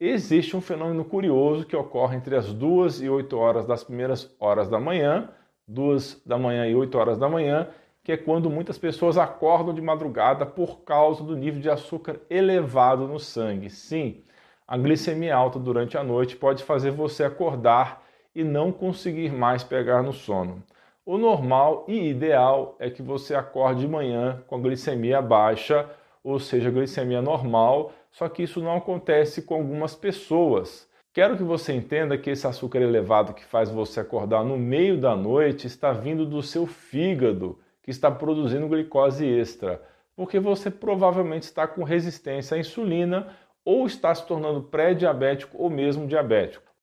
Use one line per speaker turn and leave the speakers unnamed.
existe um fenômeno curioso que ocorre entre as 2 e 8 horas das primeiras horas da manhã, 2 da manhã e 8 horas da manhã, que é quando muitas pessoas acordam de madrugada por causa do nível de açúcar elevado no sangue. Sim, a glicemia alta durante a noite pode fazer você acordar e não conseguir mais pegar no sono. O normal e ideal é que você acorde de manhã com a glicemia baixa, ou seja, glicemia normal, só que isso não acontece com algumas pessoas. Quero que você entenda que esse açúcar elevado que faz você acordar no meio da noite está vindo do seu fígado que está produzindo glicose extra, porque você provavelmente está com resistência à insulina ou está se tornando pré-diabético ou mesmo diabético.